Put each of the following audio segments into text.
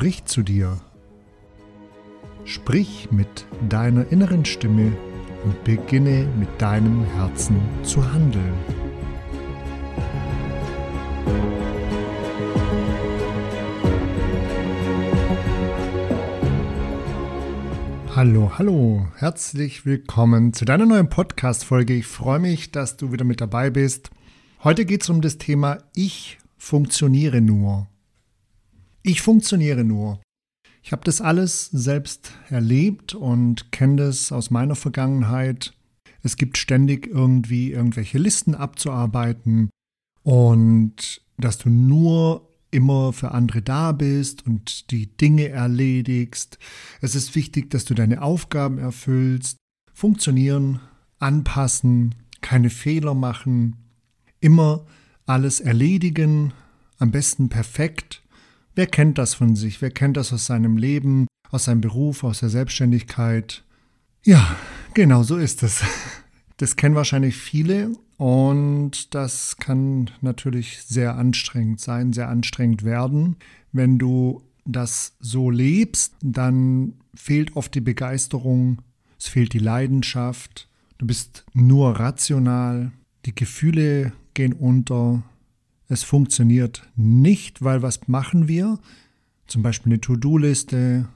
spricht zu dir. Sprich mit deiner inneren Stimme und beginne mit deinem Herzen zu handeln. Hallo, hallo, herzlich willkommen zu deiner neuen Podcast-Folge. Ich freue mich, dass du wieder mit dabei bist. Heute geht es um das Thema Ich funktioniere nur. Ich funktioniere nur. Ich habe das alles selbst erlebt und kenne das aus meiner Vergangenheit. Es gibt ständig irgendwie irgendwelche Listen abzuarbeiten und dass du nur immer für andere da bist und die Dinge erledigst. Es ist wichtig, dass du deine Aufgaben erfüllst, funktionieren, anpassen, keine Fehler machen, immer alles erledigen, am besten perfekt. Wer kennt das von sich? Wer kennt das aus seinem Leben, aus seinem Beruf, aus der Selbstständigkeit? Ja, genau so ist es. Das kennen wahrscheinlich viele und das kann natürlich sehr anstrengend sein, sehr anstrengend werden. Wenn du das so lebst, dann fehlt oft die Begeisterung, es fehlt die Leidenschaft, du bist nur rational, die Gefühle gehen unter, es funktioniert nicht, weil was machen wir? Zum Beispiel eine To-Do-Liste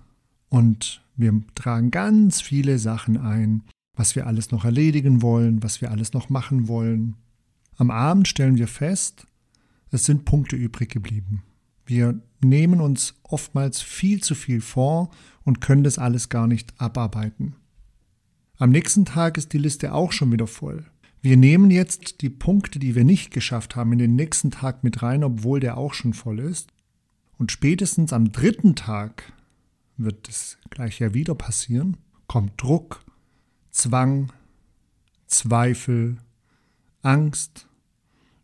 und wir tragen ganz viele Sachen ein was wir alles noch erledigen wollen, was wir alles noch machen wollen. Am Abend stellen wir fest, es sind Punkte übrig geblieben. Wir nehmen uns oftmals viel zu viel vor und können das alles gar nicht abarbeiten. Am nächsten Tag ist die Liste auch schon wieder voll. Wir nehmen jetzt die Punkte, die wir nicht geschafft haben, in den nächsten Tag mit rein, obwohl der auch schon voll ist. Und spätestens am dritten Tag wird das gleich ja wieder passieren, kommt Druck, Zwang, Zweifel, Angst,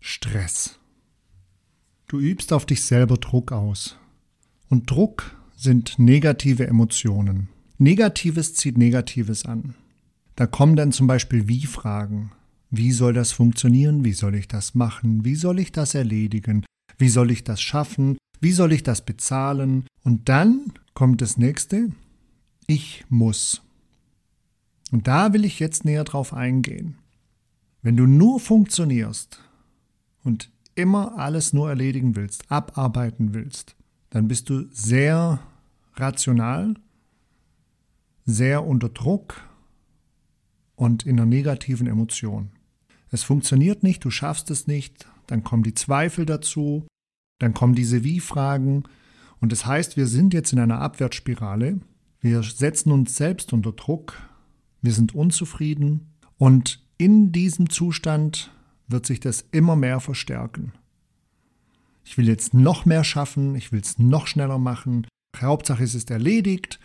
Stress. Du übst auf dich selber Druck aus. Und Druck sind negative Emotionen. Negatives zieht Negatives an. Da kommen dann zum Beispiel Wie-Fragen. Wie soll das funktionieren? Wie soll ich das machen? Wie soll ich das erledigen? Wie soll ich das schaffen? Wie soll ich das bezahlen? Und dann kommt das nächste. Ich muss. Und da will ich jetzt näher drauf eingehen. Wenn du nur funktionierst und immer alles nur erledigen willst, abarbeiten willst, dann bist du sehr rational, sehr unter Druck und in einer negativen Emotion. Es funktioniert nicht, du schaffst es nicht, dann kommen die Zweifel dazu, dann kommen diese Wie-Fragen und das heißt, wir sind jetzt in einer Abwärtsspirale, wir setzen uns selbst unter Druck, wir sind unzufrieden und in diesem Zustand wird sich das immer mehr verstärken. Ich will jetzt noch mehr schaffen, ich will es noch schneller machen. Hauptsache es ist erledigt.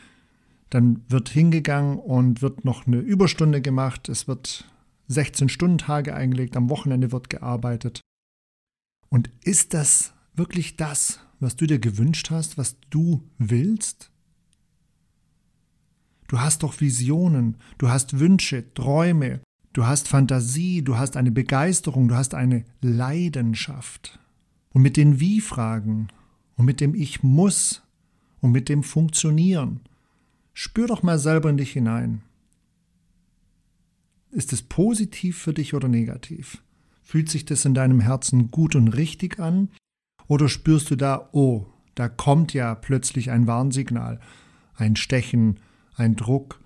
Dann wird hingegangen und wird noch eine Überstunde gemacht. Es wird 16-Stunden-Tage eingelegt, am Wochenende wird gearbeitet. Und ist das wirklich das, was du dir gewünscht hast, was du willst? Du hast doch Visionen, du hast Wünsche, Träume, du hast Fantasie, du hast eine Begeisterung, du hast eine Leidenschaft. Und mit den Wie-Fragen und mit dem Ich muss und mit dem Funktionieren, spür doch mal selber in dich hinein. Ist es positiv für dich oder negativ? Fühlt sich das in deinem Herzen gut und richtig an? Oder spürst du da, oh, da kommt ja plötzlich ein Warnsignal, ein Stechen, ein Druck.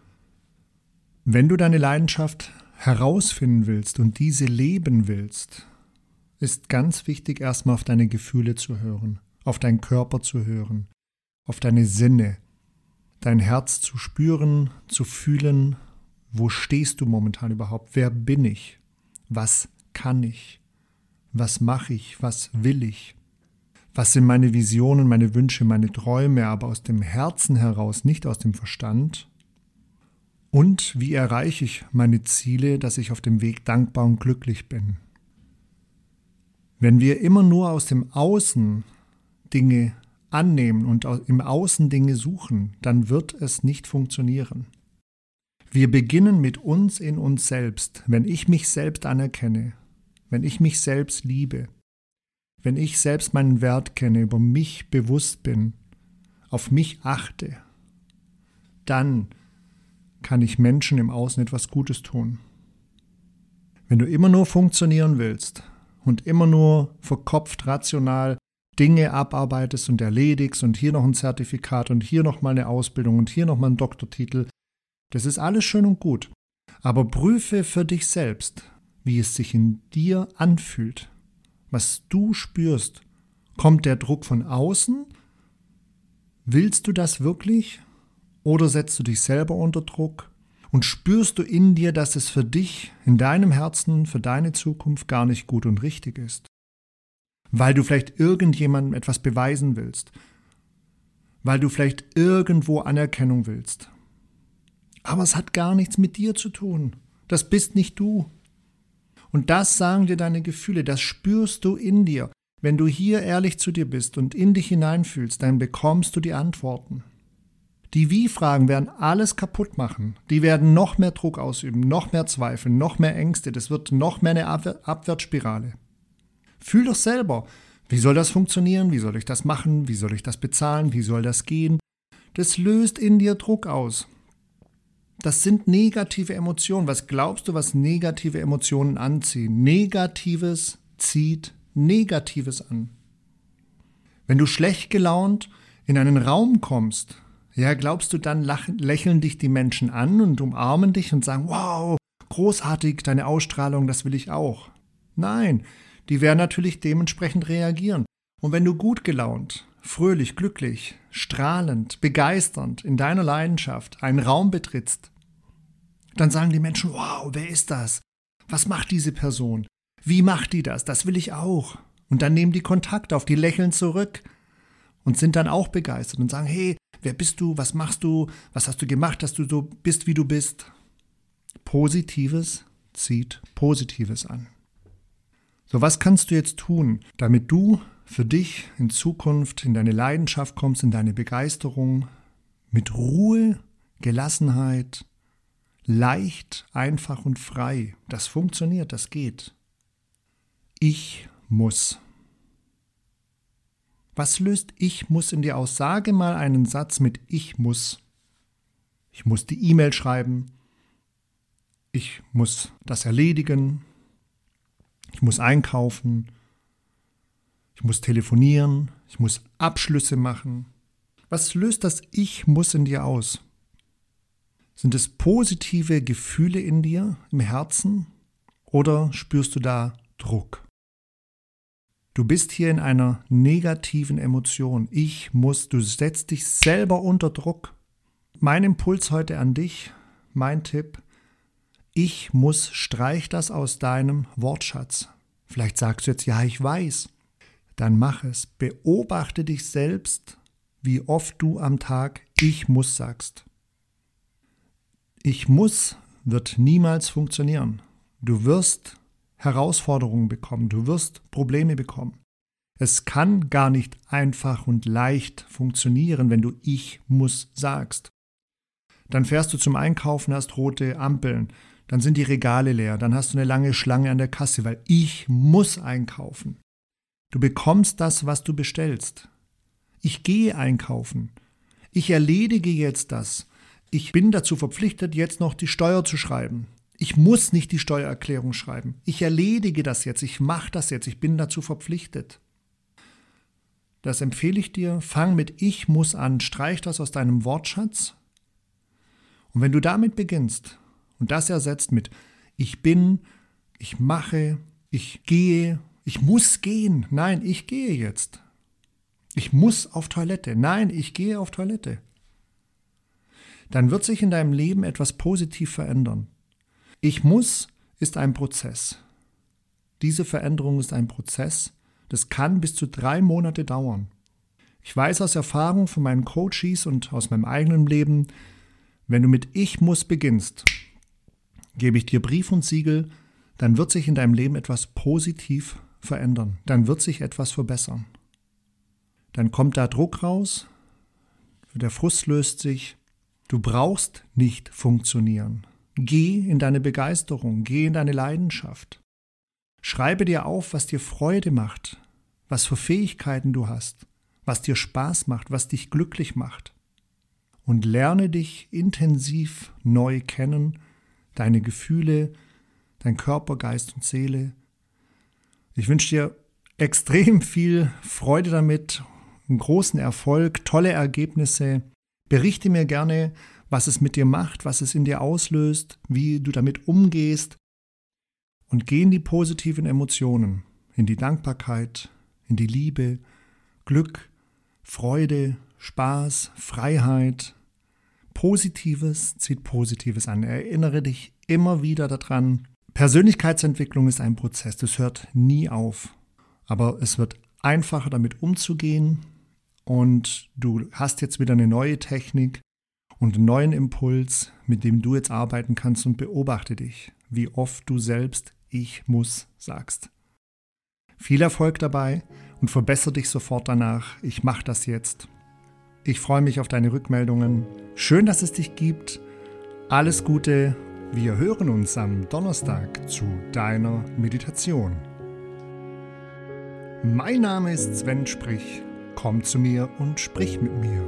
Wenn du deine Leidenschaft herausfinden willst und diese leben willst, ist ganz wichtig, erstmal auf deine Gefühle zu hören, auf deinen Körper zu hören, auf deine Sinne, dein Herz zu spüren, zu fühlen, wo stehst du momentan überhaupt, wer bin ich, was kann ich, was mache ich, was will ich. Was sind meine Visionen, meine Wünsche, meine Träume, aber aus dem Herzen heraus, nicht aus dem Verstand? Und wie erreiche ich meine Ziele, dass ich auf dem Weg dankbar und glücklich bin? Wenn wir immer nur aus dem Außen Dinge annehmen und im Außen Dinge suchen, dann wird es nicht funktionieren. Wir beginnen mit uns in uns selbst, wenn ich mich selbst anerkenne, wenn ich mich selbst liebe, wenn ich selbst meinen Wert kenne, über mich bewusst bin, auf mich achte, dann kann ich Menschen im Außen etwas Gutes tun. Wenn du immer nur funktionieren willst und immer nur verkopft rational Dinge abarbeitest und erledigst und hier noch ein Zertifikat und hier noch mal eine Ausbildung und hier noch mal einen Doktortitel, das ist alles schön und gut. Aber prüfe für dich selbst, wie es sich in dir anfühlt, was du spürst. Kommt der Druck von außen? Willst du das wirklich? Oder setzt du dich selber unter Druck? Und spürst du in dir, dass es für dich, in deinem Herzen, für deine Zukunft gar nicht gut und richtig ist? Weil du vielleicht irgendjemandem etwas beweisen willst. Weil du vielleicht irgendwo Anerkennung willst. Aber es hat gar nichts mit dir zu tun. Das bist nicht du. Und das sagen dir deine Gefühle, das spürst du in dir. Wenn du hier ehrlich zu dir bist und in dich hineinfühlst, dann bekommst du die Antworten. Die Wie-Fragen werden alles kaputt machen. Die werden noch mehr Druck ausüben, noch mehr Zweifel, noch mehr Ängste. Das wird noch mehr eine Abwehr Abwärtsspirale. Fühl doch selber, wie soll das funktionieren? Wie soll ich das machen? Wie soll ich das bezahlen? Wie soll das gehen? Das löst in dir Druck aus. Das sind negative Emotionen. Was glaubst du, was negative Emotionen anziehen? Negatives zieht Negatives an. Wenn du schlecht gelaunt in einen Raum kommst, ja, glaubst du, dann lächeln dich die Menschen an und umarmen dich und sagen, wow, großartig, deine Ausstrahlung, das will ich auch. Nein, die werden natürlich dementsprechend reagieren. Und wenn du gut gelaunt, fröhlich, glücklich, strahlend, begeisternd in deiner Leidenschaft einen Raum betrittst, dann sagen die Menschen, wow, wer ist das? Was macht diese Person? Wie macht die das? Das will ich auch. Und dann nehmen die Kontakt auf, die lächeln zurück und sind dann auch begeistert und sagen, hey, wer bist du? Was machst du? Was hast du gemacht, dass du so bist, wie du bist? Positives zieht Positives an. So, was kannst du jetzt tun, damit du für dich in Zukunft in deine Leidenschaft kommst, in deine Begeisterung, mit Ruhe, Gelassenheit, leicht, einfach und frei. Das funktioniert, das geht. Ich muss. Was löst ich muss in dir aus? Sage mal einen Satz mit ich muss. Ich muss die E-Mail schreiben. Ich muss das erledigen. Ich muss einkaufen. Ich muss telefonieren. Ich muss Abschlüsse machen. Was löst das Ich muss in dir aus? Sind es positive Gefühle in dir, im Herzen? Oder spürst du da Druck? Du bist hier in einer negativen Emotion. Ich muss, du setzt dich selber unter Druck. Mein Impuls heute an dich, mein Tipp, ich muss, streich das aus deinem Wortschatz. Vielleicht sagst du jetzt, ja, ich weiß. Dann mach es. Beobachte dich selbst, wie oft du am Tag ich muss sagst. Ich muss wird niemals funktionieren. Du wirst Herausforderungen bekommen, du wirst Probleme bekommen. Es kann gar nicht einfach und leicht funktionieren, wenn du ich muss sagst. Dann fährst du zum Einkaufen, hast rote Ampeln, dann sind die Regale leer, dann hast du eine lange Schlange an der Kasse, weil ich muss einkaufen. Du bekommst das, was du bestellst. Ich gehe einkaufen. Ich erledige jetzt das. Ich bin dazu verpflichtet, jetzt noch die Steuer zu schreiben. Ich muss nicht die Steuererklärung schreiben. Ich erledige das jetzt. Ich mache das jetzt. Ich bin dazu verpflichtet. Das empfehle ich dir. Fang mit Ich muss an. Streich das aus deinem Wortschatz. Und wenn du damit beginnst und das ersetzt mit Ich bin, ich mache, ich gehe, ich muss gehen. Nein, ich gehe jetzt. Ich muss auf Toilette. Nein, ich gehe auf Toilette. Dann wird sich in deinem Leben etwas positiv verändern. Ich muss ist ein Prozess. Diese Veränderung ist ein Prozess. Das kann bis zu drei Monate dauern. Ich weiß aus Erfahrung von meinen Coaches und aus meinem eigenen Leben, wenn du mit Ich muss beginnst, gebe ich dir Brief und Siegel, dann wird sich in deinem Leben etwas positiv verändern. Dann wird sich etwas verbessern. Dann kommt da Druck raus, der Frust löst sich. Du brauchst nicht funktionieren. Geh in deine Begeisterung, geh in deine Leidenschaft. Schreibe dir auf, was dir Freude macht, was für Fähigkeiten du hast, was dir Spaß macht, was dich glücklich macht. Und lerne dich intensiv neu kennen, deine Gefühle, dein Körper, Geist und Seele. Ich wünsche dir extrem viel Freude damit, einen großen Erfolg, tolle Ergebnisse. Berichte mir gerne, was es mit dir macht, was es in dir auslöst, wie du damit umgehst. Und geh in die positiven Emotionen, in die Dankbarkeit, in die Liebe, Glück, Freude, Spaß, Freiheit. Positives zieht Positives an. Erinnere dich immer wieder daran. Persönlichkeitsentwicklung ist ein Prozess, das hört nie auf. Aber es wird einfacher damit umzugehen und du hast jetzt wieder eine neue Technik und einen neuen Impuls, mit dem du jetzt arbeiten kannst und beobachte dich, wie oft du selbst ich muss sagst. Viel Erfolg dabei und verbessere dich sofort danach. Ich mache das jetzt. Ich freue mich auf deine Rückmeldungen. Schön, dass es dich gibt. Alles Gute. Wir hören uns am Donnerstag zu deiner Meditation. Mein Name ist Sven Sprich. Komm zu mir und sprich mit mir.